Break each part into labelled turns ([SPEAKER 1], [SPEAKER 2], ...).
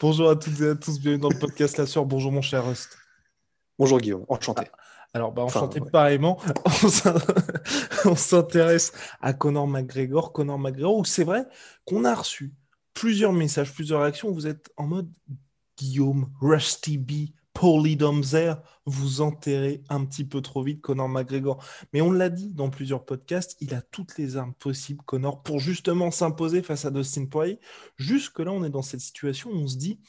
[SPEAKER 1] Bonjour à toutes et à tous, bienvenue dans le podcast La Sœur. Bonjour mon cher Rust.
[SPEAKER 2] Bonjour Guillaume, enchanté.
[SPEAKER 1] Alors, bah,
[SPEAKER 2] Enfin,
[SPEAKER 1] enchanté
[SPEAKER 2] ouais.
[SPEAKER 1] pareillement. On s'intéresse à Conor McGregor. Conor McGregor, où c'est vrai qu'on a reçu plusieurs messages, plusieurs réactions. Vous êtes en mode Guillaume, Rusty B, Paulie Domzer, vous enterrez un petit peu trop vite Conor McGregor. Mais on l'a dit dans plusieurs podcasts, il a toutes les armes possibles, Conor, pour justement s'imposer face à Dustin Poirier. Jusque-là, on est dans cette situation où on se dit,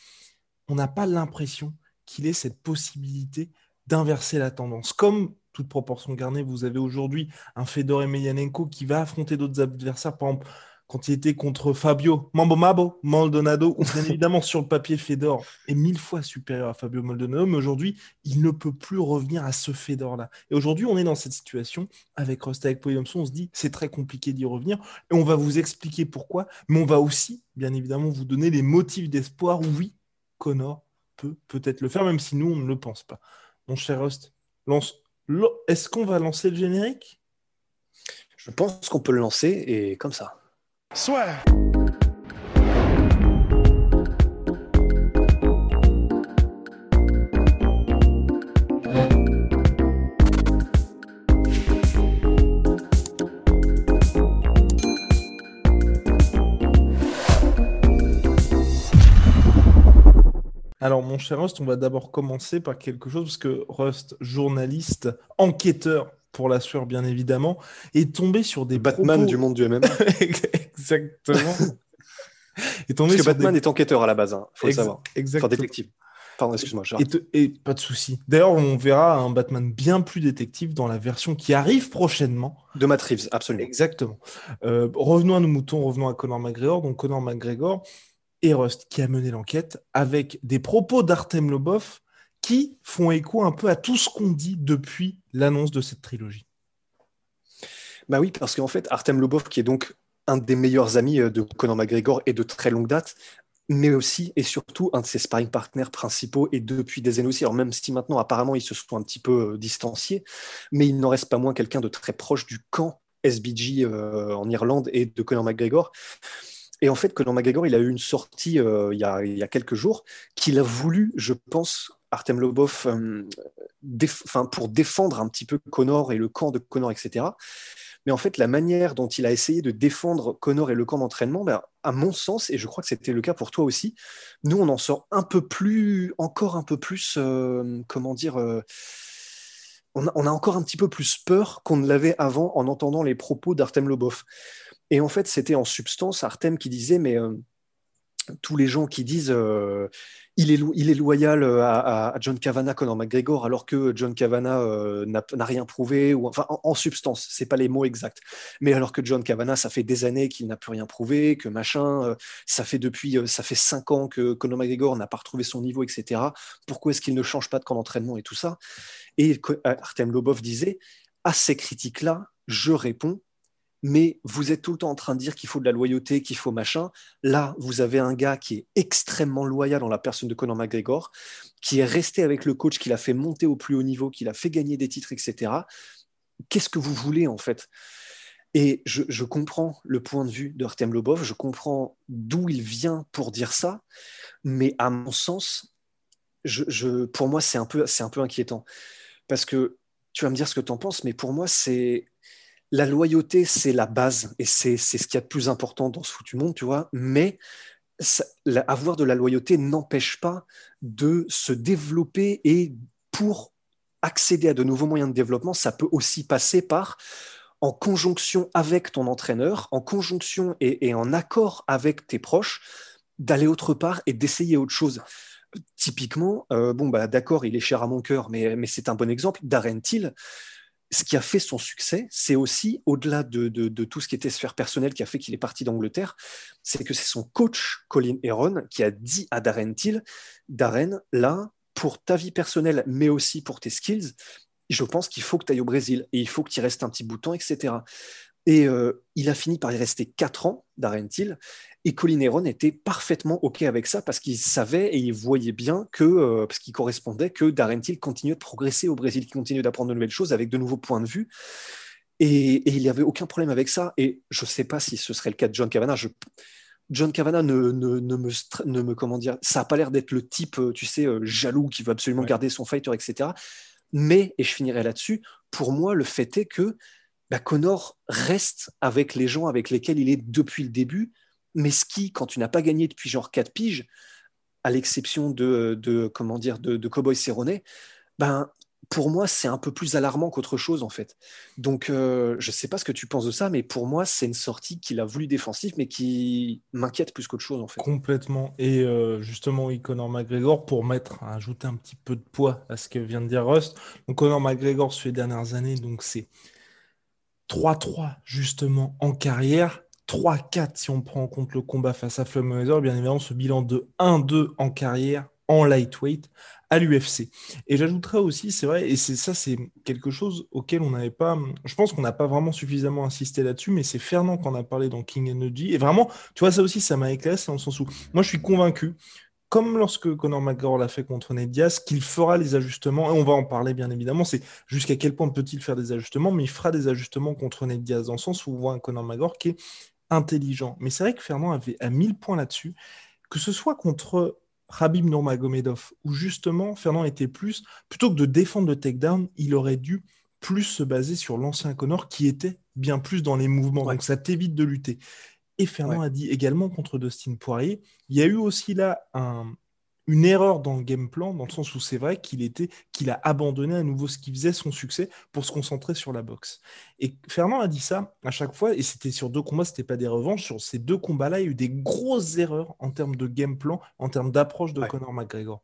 [SPEAKER 1] on n'a pas l'impression qu'il ait cette possibilité d'inverser la tendance. Comme toute proportion gardée, vous avez aujourd'hui un Fedor Emelianenko qui va affronter d'autres adversaires, par exemple, quand il était contre Fabio Mambo Mabo Maldonado, bien évidemment sur le papier Fedor est mille fois supérieur à Fabio Maldonado, mais aujourd'hui il ne peut plus revenir à ce Fedor-là. Et aujourd'hui on est dans cette situation avec Rosta avec Poyomson, on se dit c'est très compliqué d'y revenir, et on va vous expliquer pourquoi, mais on va aussi bien évidemment vous donner les motifs d'espoir où oui, Connor peut peut-être le faire, même si nous on ne le pense pas. Mon cher Rust, lance... est-ce qu'on va lancer le générique?
[SPEAKER 2] Je pense qu'on peut le lancer et comme ça.
[SPEAKER 3] Swear.
[SPEAKER 1] Alors, mon cher Rust, on va d'abord commencer par quelque chose, parce que Rust, journaliste, enquêteur pour la sueur, bien évidemment, est tombé sur des
[SPEAKER 2] Batman
[SPEAKER 1] propos-
[SPEAKER 2] du monde du MMA.
[SPEAKER 1] Exactement. est tombé
[SPEAKER 2] Parce que
[SPEAKER 1] sur
[SPEAKER 2] Batman
[SPEAKER 1] des...
[SPEAKER 2] est enquêteur à la base, hein, faut le savoir. Enfin,
[SPEAKER 1] Exactement.
[SPEAKER 2] détective. Pardon, excuse-moi.
[SPEAKER 1] Et, et pas de souci. D'ailleurs, on verra un Batman bien plus détective dans la version qui arrive prochainement.
[SPEAKER 2] De Matt Reeves, absolument.
[SPEAKER 1] Exactement. Euh, revenons à nos moutons, revenons à Conor McGregor. Donc Conor McGregor et Rust qui a mené l'enquête avec des propos d'Artem Lobov qui font écho un peu à tout ce qu'on dit depuis l'annonce de cette trilogie.
[SPEAKER 2] Bah oui, parce qu'en fait, Artem Lobov, qui est donc un des meilleurs amis euh, de Conor McGregor et de très longue date, mais aussi et surtout un de ses sparring partners principaux et depuis des années aussi. Alors même si maintenant apparemment ils se sont un petit peu euh, distanciés, mais il n'en reste pas moins quelqu'un de très proche du camp SBG euh, en Irlande et de Conor McGregor. Et en fait, Conor McGregor, il a eu une sortie il, y a, il y a quelques jours qu'il a voulu, je pense, Artem Lobov, euh, déf- pour défendre un petit peu Conor et le camp de Conor, etc. Mais en fait, la manière dont il a essayé de défendre Connor et le camp d'entraînement, ben, à mon sens, et je crois que c'était le cas pour toi aussi, nous, on en sort un peu plus, encore un peu plus, euh, comment dire, euh, on, a, encore un petit peu plus peur qu'on ne l'avait avant en entendant les propos d'Artem Lobov. Et en fait, c'était en substance Artem qui disait, mais tous les gens qui disent euh, il, est loyal euh, à, à- John Kavanagh, Conor McGregor, alors que John Kavanagh euh, n'a rien prouvé, ou enfin en, en substance, c'est pas les mots exacts. Mais alors que John Kavanagh, ça fait des années qu'il n'a plus rien prouvé, que machin, ça fait depuis, ça fait cinq ans que Conor McGregor n'a pas retrouvé son niveau, etc. Pourquoi est-ce qu'il ne change pas de camp d'entraînement et tout ça? Et Artem Lobov disait à ces critiques-là, je réponds. Mais vous êtes tout le temps en train de dire qu'il faut de la loyauté, qu'il faut machin. Là, vous avez un gars qui est extrêmement loyal dans la personne de Conor McGregor, qui est resté avec le coach, qui l'a fait monter au plus haut niveau, qui l'a fait gagner des titres, etc. Qu'est-ce que vous voulez en fait? Et je, comprends le point de vue de Artem Lobov, je comprends d'où il vient pour dire ça, mais à mon sens, pour moi, c'est un, un peu inquiétant. Parce que tu vas me dire ce que tu en penses, mais pour moi, c'est la loyauté, c'est la base et c'est ce qu'il y a de plus important dans ce foutu monde, tu vois. Mais avoir de la loyauté n'empêche pas de se développer et pour accéder à de nouveaux moyens de développement, ça peut aussi passer par en conjonction avec ton entraîneur, en conjonction et, et en accord avec tes proches, d'aller autre part et d'essayer autre chose. Typiquement, euh, bon bah d'accord, il est cher à mon cœur, mais, mais c'est un bon exemple. Darren Till, ce qui a fait son succès, c'est aussi, au-delà de, tout ce qui était sphère personnelle qui a fait qu'il est parti d'Angleterre, c'est que c'est son coach, Colin Heron, qui a dit à Darren Till, Darren, là, pour ta vie personnelle, mais aussi pour tes skills, je pense qu'il faut que tu ailles au Brésil et il faut que tu restes un petit bout de temps, etc. Et euh, il a fini par y rester 4 ans, Darren Till, et Colin Heron était parfaitement OK avec ça parce qu'il savait et il voyait bien que, euh, parce qu'il correspondait, que Darren Till continuait de progresser au Brésil, qu'il continuait d'apprendre de nouvelles choses avec de nouveaux points de vue. Et, il n'y avait aucun problème avec ça. Et je ne sais pas si ce serait le cas de John Cavana. John Cavana ne, ne, me, ne me, comment dire, ça n'a pas l'air d'être le type, euh, tu sais, jaloux qui veut absolument garder son fighter, etc. Mais, et je finirai là-dessus, pour moi, le fait est que bah, Connor reste avec les gens avec lesquels il est depuis le début mais ski, quand tu n'as pas gagné depuis genre 4 piges, à l'exception de, comment dire de, Cowboy Cerrone, ben pour moi c'est un peu plus alarmant qu'autre chose en fait. Donc euh, je ne sais pas ce que tu penses de ça, mais pour moi c'est une sortie qu'il a voulu défensive, mais qui m'inquiète plus qu'autre chose en fait.
[SPEAKER 1] Complètement. Et euh, justement, oui, Conor McGregor pour mettre, ajouter un petit peu de poids à ce que vient de dire Rust. Donc Conor McGregor sur les dernières années, donc c'est 3-3 justement en carrière 3-4 si on prend en compte le combat face à Floyd Mayweather, bien évidemment ce bilan de 1-2 en carrière en lightweight à l'UFC. Et j'ajouterais aussi, c'est vrai, et c'est ça, c'est quelque chose auquel on n'avait pas, je pense qu'on n'a pas vraiment suffisamment insisté là-dessus, mais c'est Fernand qu'on a parlé dans King Energy. Et vraiment, tu vois, ça aussi, ça m'a éclairé, c'est dans le sens où moi, je suis convaincu comme lorsque Conor McGregor l'a fait contre Ned Diaz, qu'il fera les ajustements, et on va en parler bien évidemment, c'est jusqu'à quel point peut-il faire des ajustements, mais il fera des ajustements contre Ned Diaz, dans le sens où on voit un Conor McGregor qui est intelligent. Mais c'est vrai que Fernand avait à 1000 points là-dessus, que ce soit contre Rabib Nurmagomedov, où justement Fernand était plus, plutôt que de défendre le takedown, il aurait dû plus se baser sur l'ancien Connor qui était bien plus dans les mouvements. Donc ça t'évite de lutter. Et Fernand a dit également contre Dustin Poirier, il y a eu aussi là un, une erreur dans le game plan, dans le sens où c'est vrai qu'il était, qu'il a abandonné à nouveau ce qui faisait son succès pour se concentrer sur la boxe. Et Fernand a dit ça à chaque fois, et c'était sur deux combats, c'était pas des revanches. Sur ces deux combats-là, il y a eu des grosses erreurs en termes de game plan, en termes d'approche de Conor McGregor.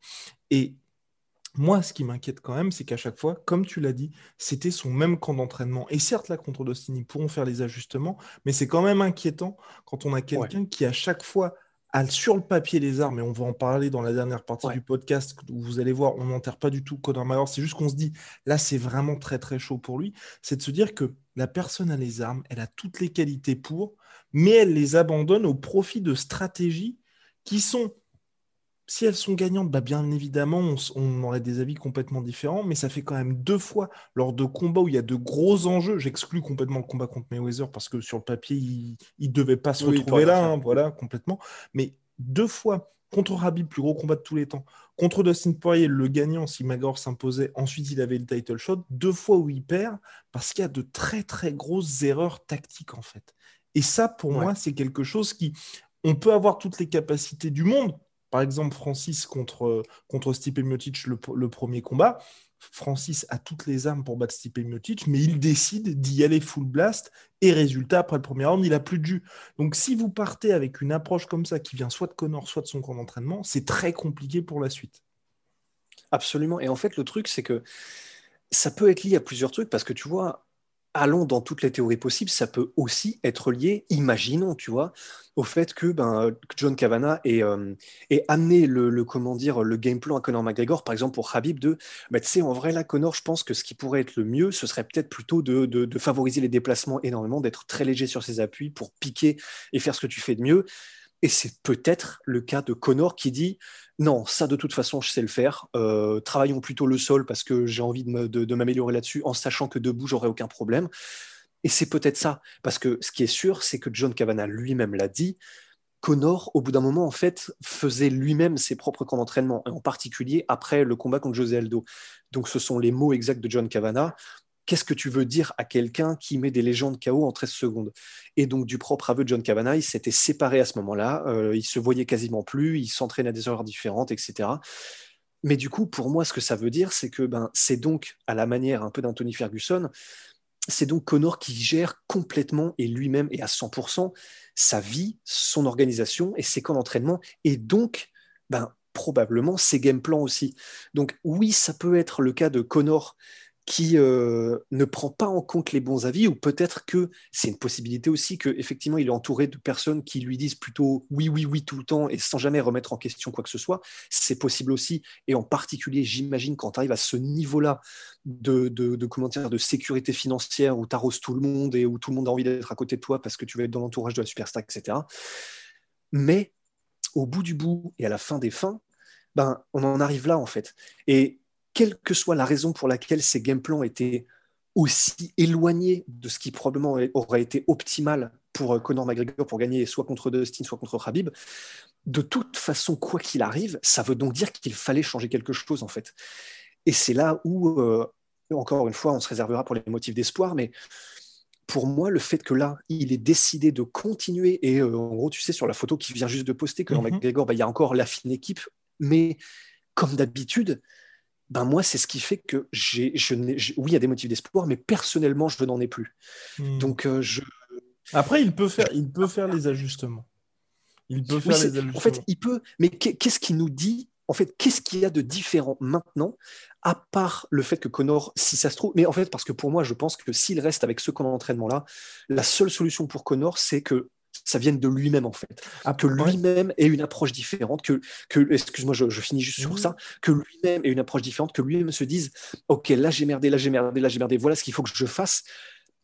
[SPEAKER 1] Et moi, ce qui m'inquiète quand même, c'est qu'à chaque fois, comme tu l'as dit, c'était son même camp d'entraînement. Et certes, là, contre Dustin, ils pourront faire les ajustements, mais c'est quand même inquiétant quand on a quelqu'un qui, à chaque fois, sur le papier les armes, et on va en parler dans la dernière partie du podcast où vous allez voir, on n'enterre pas du tout Conor McGregor, c'est juste qu'on se dit, là c'est vraiment très très chaud pour lui, c'est de se dire que la personne a les armes, elle a toutes les qualités pour, mais elle les abandonne au profit de stratégies qui sont si elles sont gagnantes, bah bien évidemment, on, aurait des avis complètement différents, mais ça fait quand même deux fois lors de combats où il y a de gros enjeux. J'exclus complètement le combat contre Mayweather parce que sur le papier, il ne devait pas se retrouver là, hein, voilà, complètement. Mais deux fois contre Rabib, plus gros combat de tous les temps, contre Dustin Poirier, le gagnant, si Magor s'imposait, ensuite il avait le title shot, deux fois où il perd parce qu'il y a de très très grosses erreurs tactiques en fait. Et ça, pour moi, c'est quelque chose qui, on peut avoir toutes les capacités du monde par exemple, Francis contre, contre Stipe Miocic, le, premier combat, Francis a toutes les armes pour battre Stipe Miocic, mais il décide d'y aller full blast, et résultat, après le premier round, il a plus de jus. Donc si vous partez avec une approche comme ça, qui vient soit de Connor, soit de son camp d'entraînement, c'est très compliqué pour la suite.
[SPEAKER 2] Absolument. Et en fait, le truc, c'est que ça peut être lié à plusieurs trucs, parce que tu vois, allons dans toutes les théories possibles, ça peut aussi être lié, imaginons, tu vois, au fait que ben, John Cavana ait, euh, amené le, le game plan à Conor McGregor, par exemple pour Habib, de, bah, tu sais, en vrai, là, Conor, je pense que ce qui pourrait être le mieux, ce serait peut-être plutôt de favoriser les déplacements énormément, d'être très léger sur ses appuis pour piquer et faire ce que tu fais de mieux. Et c'est peut-être le cas de Connor qui dit non, ça de toute façon, je sais le faire. Euh, travaillons plutôt le sol parce que j'ai envie de m'améliorer là-dessus en sachant que debout, j'aurai aucun problème. Et c'est peut-être ça. Parce que ce qui est sûr, c'est que John Cavana lui-même l'a dit. Connor, au bout d'un moment, en fait, faisait lui-même ses propres camps d'entraînement, en particulier après le combat contre José Aldo. Donc, ce sont les mots exacts de John Cavana qu'est-ce que tu veux dire à quelqu'un qui met des légendes KO en 13 secondes? Et donc, du propre aveu de John Cavana, il s'était séparé à ce moment-là, euh, il se voyait quasiment plus, il s'entraînait à des heures différentes, etc. Mais du coup, pour moi, ce que ça veut dire, c'est que ben, c'est donc, à la manière un peu d'Anthony Ferguson, c'est donc Connor qui gère complètement et lui-même et à 100% sa vie, son organisation et ses camps d'entraînement, et donc ben, probablement ses game plans aussi. Donc oui, ça peut être le cas de Connor qui euh, ne prend pas en compte les bons avis, ou peut-être que c'est une possibilité aussi qu'effectivement il est entouré de personnes qui lui disent plutôt oui, oui, oui tout le temps et sans jamais remettre en question quoi que ce soit. C'est possible aussi, et en particulier, j'imagine, quand tu arrives à ce niveau-là de, de, de, de sécurité financière où tu arroses tout le monde et où tout le monde a envie d'être à côté de toi parce que tu vas être dans l'entourage de la superstar, etc. Mais au bout du bout et à la fin des fins, ben, on en arrive là en fait. Et quelle que soit la raison pour laquelle ces game plans étaient aussi éloignés de ce qui probablement aurait été optimal pour euh, Conor McGregor pour gagner soit contre Dustin, soit contre Khabib, de toute façon, quoi qu'il arrive, ça veut donc dire qu'il fallait changer quelque chose en fait. Et c'est là où, euh, encore une fois, on se réservera pour les motifs d'espoir, mais pour moi, le fait que là, il ait décidé de continuer, et euh, en gros, tu sais, sur la photo qui vient juste de poster, que mm McGregor, bah, il y a encore la fine équipe, mais comme d'habitude, ben moi, c'est ce qui fait que j'ai, je oui, il y a des motifs d'espoir, mais personnellement, je n'en ai plus. Hmm. Donc, euh, je.
[SPEAKER 1] Après, il peut faire, il peut faire les ajustements.
[SPEAKER 2] Il peut faire les ajustements. En fait, il peut. Mais qu'est-ce qui nous dit En fait, qu'est-ce qu'il y a de différent maintenant, à part le fait que Connor, si ça se trouve, mais en fait, parce que pour moi, je pense que s'il reste avec ce camp d'entraînement là, la seule solution pour Connor, c'est que ça vienne de lui-même en fait. Ah, que lui-même ait une approche différente, que, que excuse-moi, je, finis juste sur ça, que lui-même ait une approche différente, que lui-même se dise, ok, là j'ai merdé, là j'ai merdé, là j'ai merdé, voilà ce qu'il faut que je fasse.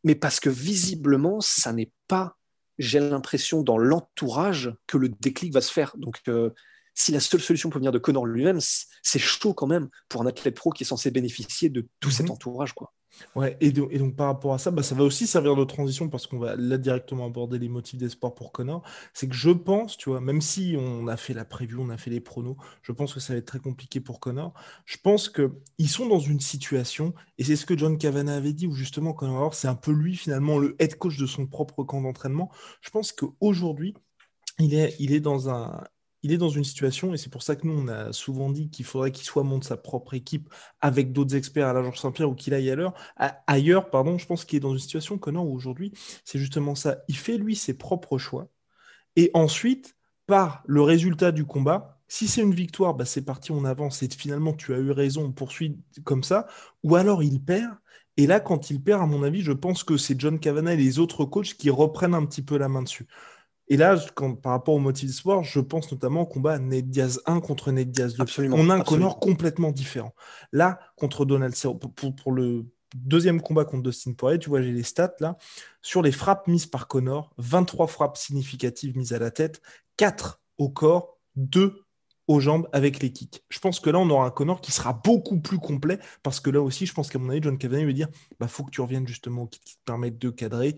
[SPEAKER 2] Mais parce que visiblement, ça n'est pas, j'ai l'impression, dans l'entourage que le déclic va se faire. Donc, euh, si la seule solution peut venir de Connor lui-même, c'est chaud quand même pour un athlète pro qui est censé bénéficier de tout cet mhm. entourage. Quoi.
[SPEAKER 1] Ouais, et, donc par rapport à ça, bah, ça va aussi servir de transition parce qu'on va là directement aborder les motifs d'espoir pour Connor. C'est que je pense, tu vois, même si on a fait la preview, on a fait les pronos, je pense que ça va être très compliqué pour Connor. Je pense qu'ils sont dans une situation, et c'est ce que John Cavana avait dit, où justement Connor, c'est un peu lui finalement le head coach de son propre camp d'entraînement. Je pense qu'aujourd'hui, il est, il est dans un, il est dans une situation, et c'est pour ça que nous, on a souvent dit qu'il faudrait qu'il soit monte sa propre équipe avec d'autres experts à l'agence Saint-Pierre ou qu'il aille ailleurs. ailleurs. Pardon, je pense qu'il est dans une situation, Connor, où aujourd'hui, c'est justement ça. Il fait, lui, ses propres choix. Et ensuite, par le résultat du combat, si c'est une victoire, bah c'est parti, on avance. Et finalement, tu as eu raison, on poursuit comme ça. Ou alors, il perd. Et là, quand il perd, à mon avis, je pense que c'est John Cavana et les autres coachs qui reprennent un petit peu la main dessus. Et là, par rapport au motif de sport, je pense notamment au combat Ned Diaz 1 contre Ned Diaz 2.
[SPEAKER 2] Absolument,
[SPEAKER 1] On a un Connor complètement différent. Là, contre Donald Cerrone, pour, le deuxième combat contre Dustin Poirier, tu vois, j'ai les stats là. Sur les frappes mises par Connor, 23 frappes significatives mises à la tête, 4 au corps, 2 aux jambes avec les kicks. Je pense que là, on aura un Connor qui sera beaucoup plus complet parce que là aussi, je pense qu'à mon avis, John Cavani veut dire bah, faut que tu reviennes justement au kit qui te permettent de cadrer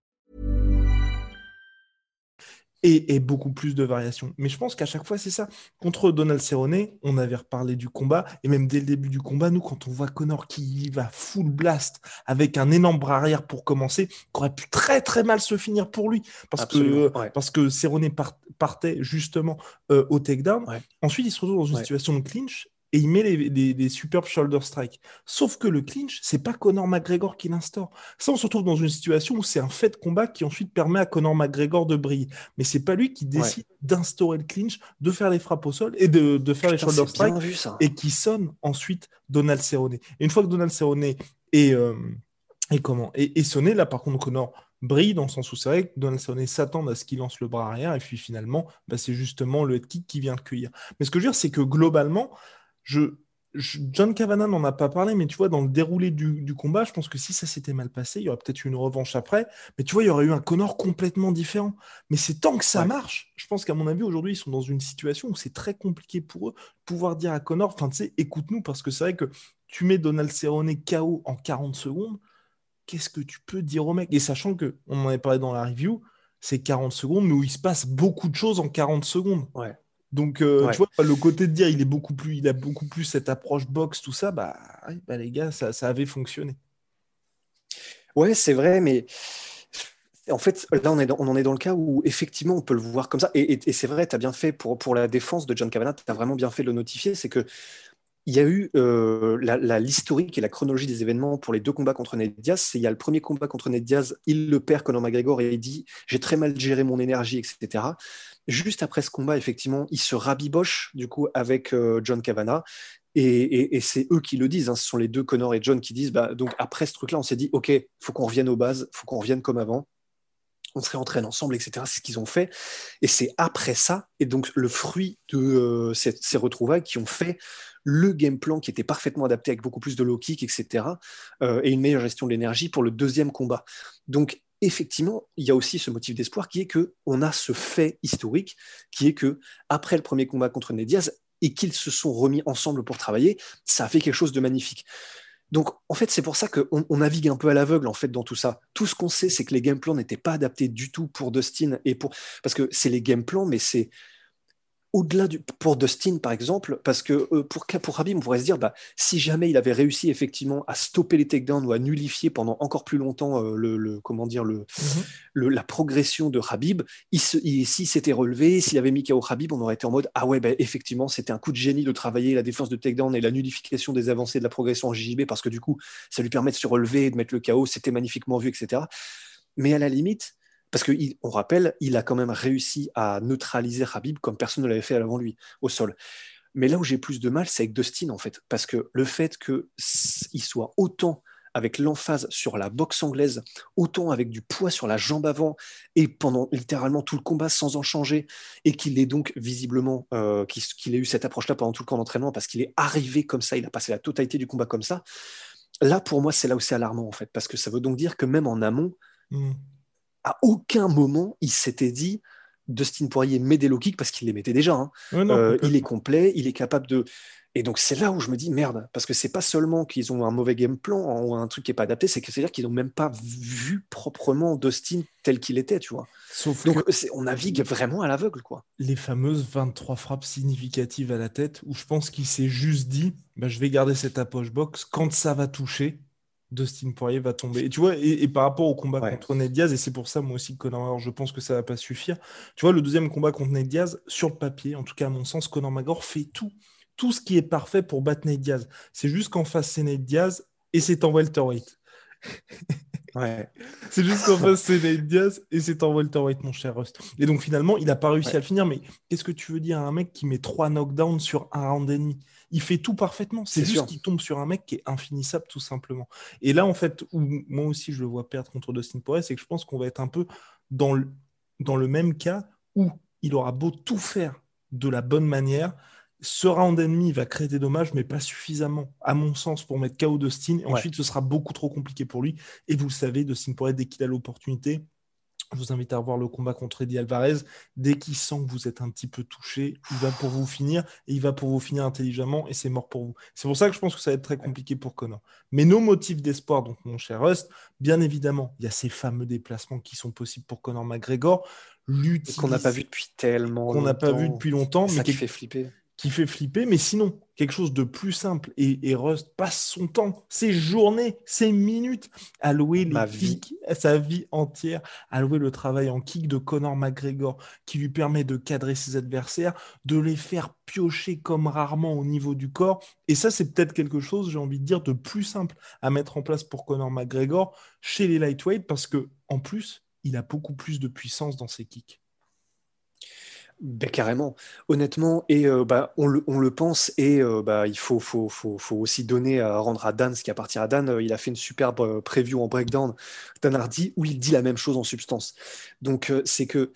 [SPEAKER 1] Et, beaucoup plus de variations. Mais je pense qu'à chaque fois, c'est ça. Contre Donald Cerrone, on avait reparlé du combat, et même dès le début du combat, nous, quand on voit Connor qui va full blast avec un énorme bras arrière pour commencer, qui aurait pu très très mal se finir pour lui, parce que parce que Cerrone partait justement euh, au takedown. Ensuite, il se retrouve dans une situation de clinch, et il met les, superbes shoulder strikes. Sauf que le clinch, c'est pas Conor McGregor qui l'instaure. Ça, on se retrouve dans une situation où c'est un fait de combat qui ensuite permet à Conor McGregor de briller. Mais c'est pas lui qui décide d'instaurer le clinch, de faire les frappes au sol et de, faire les shoulder strikes et qui sonne ensuite Donald Cerrone. Et une fois que Donald Cerrone est, euh, comment est, sonné, là par contre Conor brille dans le sens où c'est vrai que Donald Cerrone s'attend à ce qu'il lance le bras arrière et puis finalement, bah, c'est justement le head kick qui vient le cueillir. Mais ce que je veux dire, c'est que globalement, je, John Cavana n'en a pas parlé, mais tu vois, dans le déroulé du, combat, je pense que si ça s'était mal passé, il y aurait peut-être eu une revanche après. Mais tu vois, il y aurait eu un Connor complètement différent. Mais c'est tant que ça marche, je pense qu'à mon avis, aujourd'hui, ils sont dans une situation où c'est très compliqué pour eux de pouvoir dire à Connor, enfin, tu sais, écoute-nous, parce que c'est vrai que tu mets Donald Cerrone KO en 40 secondes, qu'est-ce que tu peux dire au mec? Et sachant que, on en avait parlé dans la review, c'est 40 secondes, mais où il se passe beaucoup de choses en 40 secondes.
[SPEAKER 2] Ouais.
[SPEAKER 1] Donc, euh, tu vois, le côté de dire il est beaucoup plus, il a beaucoup plus cette approche box, tout ça, bah, bah les gars, ça, ça avait fonctionné.
[SPEAKER 2] Ouais, c'est vrai, mais en fait, là, on, est on en est dans le cas où effectivement, on peut le voir comme ça. Et, c'est vrai, tu as bien fait pour, pour la défense de John Kavanagh, tu as vraiment bien fait de le notifier. C'est que il y a eu euh, l'historique et la chronologie des événements pour les deux combats contre Ned Diaz. Il y a le premier combat contre Ned Diaz, il le perd Conor McGregor et il dit J'ai très mal géré mon énergie, etc. Juste après ce combat, effectivement, il se rabiboche du coup avec euh, John Kavanagh. Et, c'est eux qui le disent, hein. ce sont les deux Conor et John qui disent bah, donc après ce truc-là, on s'est dit ok, faut qu'on revienne aux bases, faut qu'on revienne comme avant on se réentraîne ensemble, etc. C'est ce qu'ils ont fait. Et c'est après ça, et donc le fruit de euh, ces retrouvailles qui ont fait le game plan qui était parfaitement adapté avec beaucoup plus de low kick, etc. Euh, et une meilleure gestion de l'énergie pour le deuxième combat. Donc, effectivement, il y a aussi ce motif d'espoir qui est que on a ce fait historique qui est que après le premier combat contre Ned Diaz et qu'ils se sont remis ensemble pour travailler, ça a fait quelque chose de magnifique. Donc, en fait, c'est pour ça qu'on on navigue un peu à l'aveugle en fait dans tout ça. Tout ce qu'on sait, c'est que les game plans n'étaient pas adaptés du tout pour Dustin et pour parce que c'est les game plans, mais c'est au-delà du pour Dustin par exemple, parce que euh, pour pour Habib, on pourrait se dire bah si jamais il avait réussi effectivement à stopper les takedowns ou à nullifier pendant encore plus longtemps euh, le, comment dire mhm. le, la progression de Habib, il s'il s'était relevé, s'il avait mis KO Habib, on aurait été en mode ah ouais bah, effectivement c'était un coup de génie de travailler la défense de takedown et la nullification des avancées de la progression en JJB parce que du coup ça lui permet de se relever, de mettre le KO, c'était magnifiquement vu etc. Mais à la limite parce qu'on rappelle, il a quand même réussi à neutraliser Habib comme personne ne l'avait fait avant lui au sol. Mais là où j'ai plus de mal, c'est avec Dustin, en fait. Parce que le fait qu'il soit autant avec l'emphase sur la boxe anglaise, autant avec du poids sur la jambe avant, et pendant littéralement tout le combat sans en changer, et qu'il ait donc visiblement, euh, qu'il ait eu cette approche-là pendant tout le camp d'entraînement, parce qu'il est arrivé comme ça, il a passé la totalité du combat comme ça, là pour moi c'est là où c'est alarmant en fait, parce que ça veut donc dire que même en amont, mmh à aucun moment il s'était dit Dustin Poirier met des low kicks parce qu'il les mettait déjà. Hein. Euh, il est complet, il est capable de. Et donc c'est là où je me dis merde, parce que c'est pas seulement qu'ils ont un mauvais game plan ou un truc qui est pas adapté, c'est que c'est à dire qu'ils n'ont même pas vu proprement Dustin tel qu'il était, tu vois. Sauf donc on navigue vraiment à l'aveugle, quoi.
[SPEAKER 1] Les fameuses 23 frappes significatives à la tête, où je pense qu'il s'est juste dit, bah, je vais garder cette approche box quand ça va toucher, Dustin Poirier va tomber. Et tu vois, et, par rapport au combat contre Ned Diaz, et c'est pour ça moi aussi que Conor je pense que ça va pas suffire. Tu vois, le deuxième combat contre Ned Diaz, sur le papier, en tout cas à mon sens, Conor McGregor fait tout, tout ce qui est parfait pour battre Ned Diaz. C'est juste qu'en face c'est Ned Diaz et c'est en welterweight.
[SPEAKER 2] Ouais.
[SPEAKER 1] c'est juste qu'en face c'est Ned Diaz et c'est en welterweight, mon cher Rust. Et donc finalement, il n'a pas réussi à le finir. Mais qu'est-ce que tu veux dire à un mec qui met trois knockdowns sur un round et demi? Il fait tout parfaitement. C'est juste qu'il tombe sur un mec qui est infinissable, tout simplement. Et là, en fait, où moi aussi je le vois perdre contre Dustin Poirier, c'est que je pense qu'on va être un peu dans le, dans le même cas où il aura beau tout faire de la bonne manière. Ce round ennemi va créer des dommages, mais pas suffisamment, à mon sens, pour mettre KO Dustin. Et ensuite, ce sera beaucoup trop compliqué pour lui. Et vous le savez, Dustin Poirier, dès qu'il a l'opportunité, je vous invite à revoir le combat contre Eddie Alvarez. Dès qu'il sent que vous êtes un petit peu touché, il va pour vous finir et il va pour vous finir intelligemment et c'est mort pour vous. C'est pour ça que je pense que ça va être très compliqué pour Connor. Mais nos motifs d'espoir, donc mon cher Rust, bien évidemment, il y a ces fameux déplacements qui sont possibles pour Connor McGregor.
[SPEAKER 2] Qu'on n'a pas vu depuis tellement
[SPEAKER 1] Qu'on n'a pas vu depuis longtemps.
[SPEAKER 2] mais qui fait flipper
[SPEAKER 1] qui fait flipper, mais sinon, quelque chose de plus simple. Et, Rust passe son temps, ses journées, ses minutes à louer les
[SPEAKER 2] vie.
[SPEAKER 1] sa vie entière, à louer le travail en kick de Conor McGregor, qui lui permet de cadrer ses adversaires, de les faire piocher comme rarement au niveau du corps. Et ça, c'est peut-être quelque chose, j'ai envie de dire, de plus simple à mettre en place pour Conor McGregor chez les lightweight, parce que en plus, il a beaucoup plus de puissance dans ses kicks.
[SPEAKER 2] Ben, carrément, honnêtement, et euh, bah, on, le, on, le, pense, et euh, bah, il faut, faut, faut, faut, aussi donner à rendre à Dan ce qui appartient à Dan. Euh, il a fait une superbe preview en breakdown, Dan Hardy, où il dit la même chose en substance. Donc, c'est que,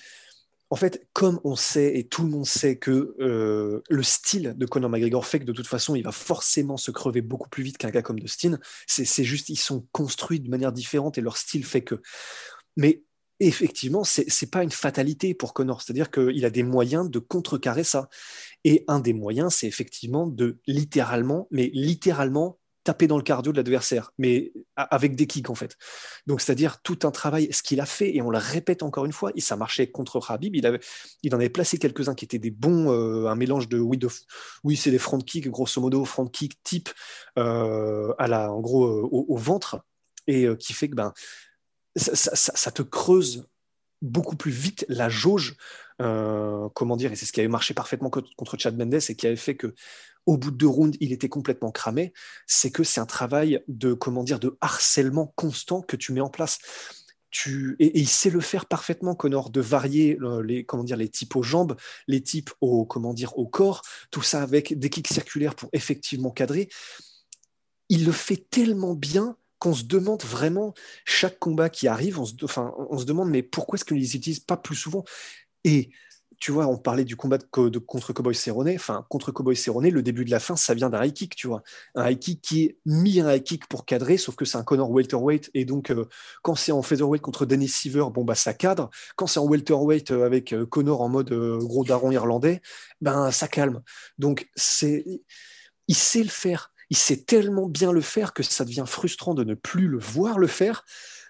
[SPEAKER 2] en fait, comme on sait, et tout le monde sait que le style de Conor McGregor fait que de toute façon, il va forcément se crever beaucoup plus vite qu'un gars comme Dustin, c'est juste, ils sont construits de manière différente et leur style fait que. Mais effectivement, ce n'est pas une fatalité pour Connor. C'est-à-dire qu'il a des moyens de contrecarrer ça. Et un des moyens, c'est effectivement de littéralement, mais littéralement, taper dans le cardio de l'adversaire, mais avec des kicks en fait. Donc c'est-à-dire tout un travail, ce qu'il a fait, et on le répète encore une fois, et ça marchait contre Habib, il, avait, il en avait placé quelques-uns qui étaient des bons, euh, un mélange de, oui, de, oui c'est des front kicks, grosso modo, front kick type, euh, à la, en gros, euh, au, ventre, et qui fait que ben, ça, te creuse beaucoup plus vite la jauge, comment dire, et c'est ce qui avait marché parfaitement contre Chad Mendes et qui avait fait que au bout de deux rounds, il était complètement cramé, c'est que c'est un travail de, comment dire, de harcèlement constant que tu mets en place. Tu, et, il sait le faire parfaitement, Connor, de varier euh, les, comment dire, les types aux jambes, les types au, comment dire, au corps, tout ça avec des kicks circulaires pour effectivement cadrer. Il le fait tellement bien qu'on se demande vraiment, chaque combat qui arrive, on se, enfin, on se demande, mais pourquoi est-ce qu'ils les utilisent pas plus souvent? Et tu vois, on parlait du combat de, contre Cowboy Cerrone. Enfin, contre Cowboy Cerrone, le début de la fin, ça vient d'un high kick, tu vois. Un high kick qui est mis un high kick pour cadrer, sauf que c'est un Connor welterweight. Et donc, euh, quand c'est en featherweight contre Dennis Seaver, bon, bah, ça cadre. Quand c'est en welterweight euh, avec euh, Connor en mode gros daron irlandais, ben, ça calme. Donc, c'est, il sait le faire. Il sait tellement bien le faire que ça devient frustrant de ne plus le voir le faire.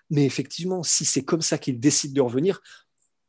[SPEAKER 2] Mais effectivement, si c'est comme ça qu'il décide de revenir,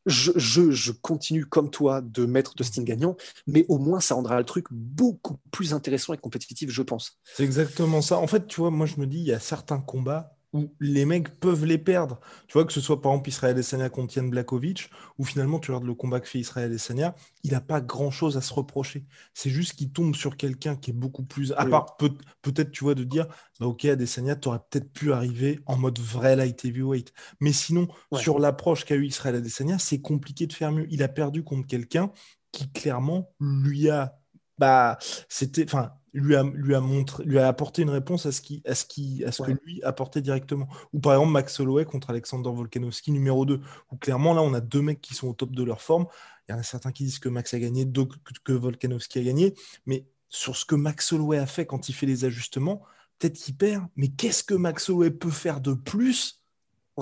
[SPEAKER 2] je, continue comme toi de mettre Dustin gagnant, mais au moins ça rendra le truc beaucoup plus intéressant et compétitif, je pense.
[SPEAKER 1] C'est exactement ça. En fait, tu vois, moi je me dis, il y a certains combats où les mecs peuvent les perdre. Tu vois, que ce soit par exemple Israël Adesanya contre Yann Blakovic, où finalement tu regardes le combat que fait Israël Adesanya, il n'a pas grand chose à se reprocher. C'est juste qu'il tombe sur quelqu'un qui est beaucoup plus. À part peut- être tu vois, de dire, bah, ok, Adesanya, tu aurais peut-être pu arriver en mode vrai light heavyweight. Mais sinon, sur l'approche qu'a eu Israël Adesanya, c'est compliqué de faire mieux. Il a perdu contre quelqu'un qui clairement lui a. Bah, c'était. Enfin, lui a, lui a, montré, lui a apporté une réponse à ce, qui, à ce, qui, à ce que lui apportait directement. Ou par exemple Max Holloway contre Alexander Volkanovski numéro 2, où clairement là on a deux mecs qui sont au top de leur forme. Il y en a certains qui disent que Max a gagné, d'autres que Volkanovski a gagné. Mais sur ce que Max Holloway a fait quand il fait les ajustements, peut-être qu'il perd. Mais qu'est-ce que Max Holloway peut faire de plus?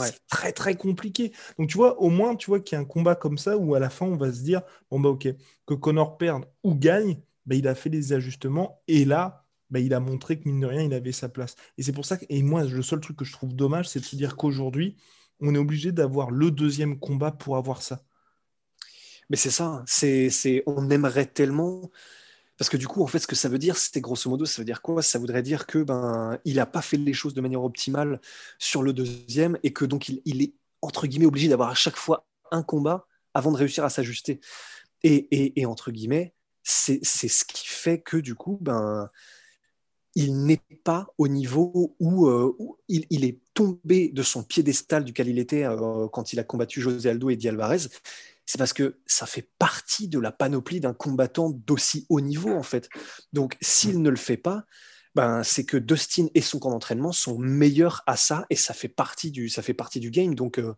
[SPEAKER 1] C'est très très compliqué. Donc tu vois, au moins tu vois qu'il y a un combat comme ça où à la fin on va se dire bon bah ok que Connor perde ou gagne, bah, il a fait des ajustements et là, bah, il a montré que mine de rien, il avait sa place. Et c'est pour ça que, et moi, le seul truc que je trouve dommage, c'est de se dire qu'aujourd'hui, on est obligé d'avoir le deuxième combat pour avoir ça.
[SPEAKER 2] Mais c'est ça, c'est, on aimerait tellement. Parce que du coup, en fait, ce que ça veut dire, c'est grosso modo, ça veut dire quoi? Ça voudrait dire que ben, il n'a pas fait les choses de manière optimale sur le deuxième et que donc il, est entre guillemets obligé d'avoir à chaque fois un combat avant de réussir à s'ajuster. Et entre guillemets, c'est ce qui fait que du coup, ben, il n'est pas au niveau où, euh, il, est tombé de son piédestal duquel il était euh, quand il a combattu José Aldo et Di Alvarez. C'est parce que ça fait partie de la panoplie d'un combattant d'aussi haut niveau, en fait. Donc, s'il ne le fait pas, ben, c'est que Dustin et son camp d'entraînement sont meilleurs à ça et ça fait partie du, ça fait partie du game. Donc, euh,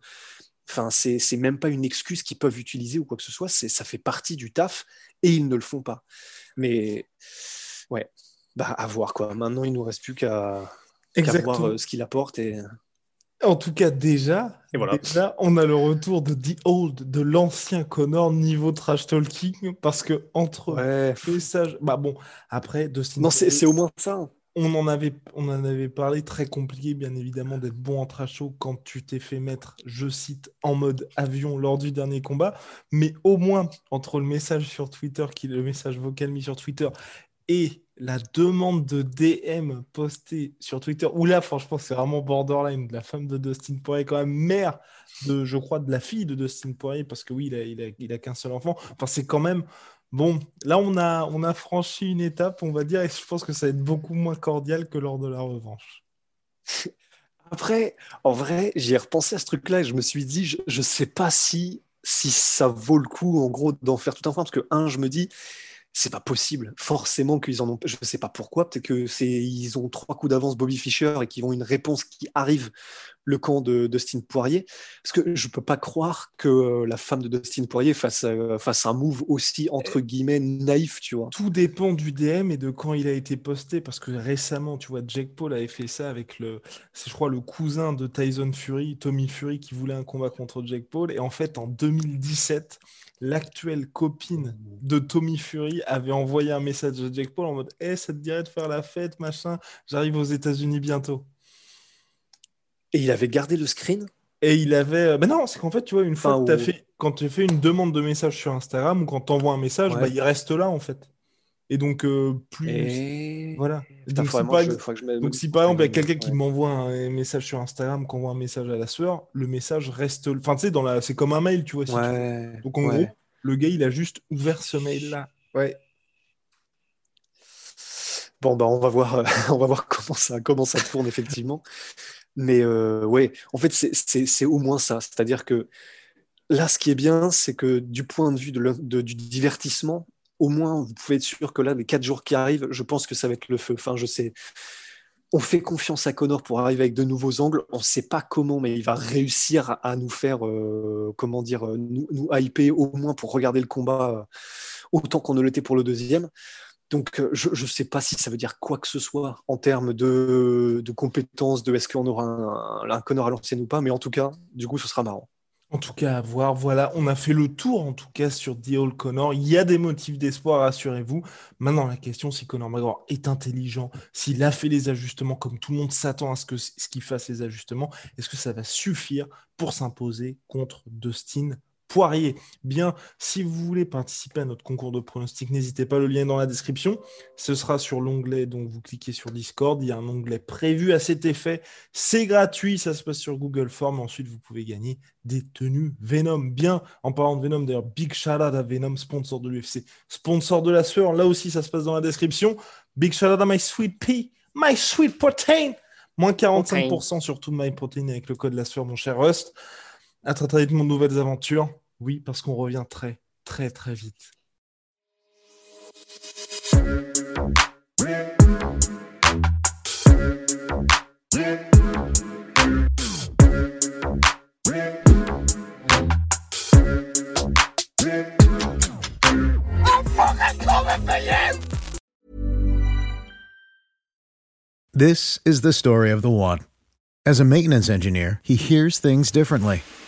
[SPEAKER 2] Enfin, c'est même pas une excuse qu'ils peuvent utiliser ou quoi que ce soit. Ça fait partie du taf et ils ne le font pas. Mais ouais, bah à voir quoi. Maintenant, il nous reste plus qu'à voir euh, ce qu'il apporte et.
[SPEAKER 1] En tout cas, déjà, déjà, on a le retour de The Old, de l'ancien Connor niveau trash talking, parce que entre
[SPEAKER 2] ouais.
[SPEAKER 1] messages, bah bon, après Dustin.
[SPEAKER 2] Non, c'est au moins ça.
[SPEAKER 1] On en avait, on en avait parlé, très compliqué bien évidemment d'être bon en trash quand tu t'es fait mettre, je cite, en mode avion lors du dernier combat. Mais au moins, entre le message sur Twitter, qui le message vocal mis sur Twitter, et la demande de DM postée sur Twitter, où là, franchement, c'est vraiment borderline. La femme de Dustin Poirier, quand même mère de, je crois, de la fille de Dustin Poirier, parce que oui, il a, il a, a qu'un seul enfant. Enfin, c'est quand même Bon, là, on a, on a franchi une étape, on va dire, et je pense que ça va être beaucoup moins cordial que lors de la revanche.
[SPEAKER 2] Après, en vrai, j'ai repensé à ce truc-là et je me suis dit, je ne sais pas si, si ça vaut le coup, en gros, d'en faire tout un point, parce que, un, je me dis, c'est pas possible. Forcément qu'ils en ont. Je ne sais pas pourquoi. Peut-être que c'est ils ont trois coups d'avance Bobby Fischer et qu'ils ont une réponse qui arrive le camp de Dustin Poirier. Parce que je peux pas croire que euh, la femme de Dustin Poirier fasse, euh, fasse un move aussi entre guillemets naïf, tu vois.
[SPEAKER 1] Tout dépend du DM et de quand il a été posté. Parce que récemment, tu vois, Jake Paul avait fait ça avec le, je crois, le cousin de Tyson Fury, Tommy Fury, qui voulait un combat contre Jake Paul. Et en fait, en 2017 l'actuelle copine de Tommy Fury avait envoyé un message à Jake Paul en mode Eh, ça te dirait de faire la fête, machin J'arrive aux États-Unis bientôt.
[SPEAKER 2] Et il avait gardé le screen
[SPEAKER 1] Et il avait. Ben non, c'est qu'en fait, tu vois, une fois que tu as fait. Quand tu fais une demande de message sur Instagram ou quand tu envoies un message, bah, il reste là, en fait. Et donc, euh, plus. Voilà. donc, si par... donc, si par exemple, il y a quelqu'un qui m'envoie un message sur Instagram, qui envoie un message à la sueur, le message reste. Enfin, tu sais, dans la... c'est comme un mail, tu vois. Donc, en gros, le gars, il a juste ouvert ce mail-là. Ouais.
[SPEAKER 2] Bon, bah, on va voir, euh, on va voir comment, ça, comment ça tourne, effectivement. Mais euh, en fait, c'est au moins ça. C'est-à-dire que là, ce qui est bien, c'est que du point de vue du divertissement, au moins, vous pouvez être sûr que là, les quatre jours qui arrivent, je pense que ça va être le feu. Enfin, je sais. On fait confiance à Connor pour arriver avec de nouveaux angles. On ne sait pas comment, mais il va réussir à nous faire, euh, comment dire, euh, nous, nous, hyper au moins pour regarder le combat euh, autant qu'on ne l'était pour le deuxième. Donc, je ne sais pas si ça veut dire quoi que ce soit en termes de, compétences, de est-ce qu'on aura un, Connor à l'ancienne ou pas, mais en tout cas, du coup, ce sera marrant.
[SPEAKER 1] En tout cas, à voir. Voilà, on a fait le tour, en tout cas, sur The Old Connor. Il y a des motifs d'espoir, rassurez-vous. Maintenant, la question, si Connor McGregor est intelligent, s'il a fait les ajustements comme tout le monde s'attend à ce qu'il fasse les ajustements, est-ce que ça va suffire pour s'imposer contre Dustin Poirier. Bien, si vous voulez participer à notre concours de pronostics, n'hésitez pas, le lien est dans la description. Ce sera sur l'onglet, donc vous cliquez sur Discord, il y a un onglet prévu à cet effet. C'est gratuit, ça se passe sur Google Form. Ensuite, vous pouvez gagner des tenues Venom. Bien, en parlant de Venom, d'ailleurs, big shout out à Venom, sponsor de l'UFC, sponsor de la sueur. Là aussi, ça se passe dans la description. Big shout out à My Sweet Pea, My Sweet Protein. Moins 45% sur tout My Protein avec le code la sueur, mon cher Rust. À très très vite, mon nouvelles aventures. Oui, parce qu'on revient très, très, très vite.
[SPEAKER 4] This is the story of the one. As a maintenance engineer, he hears things differently.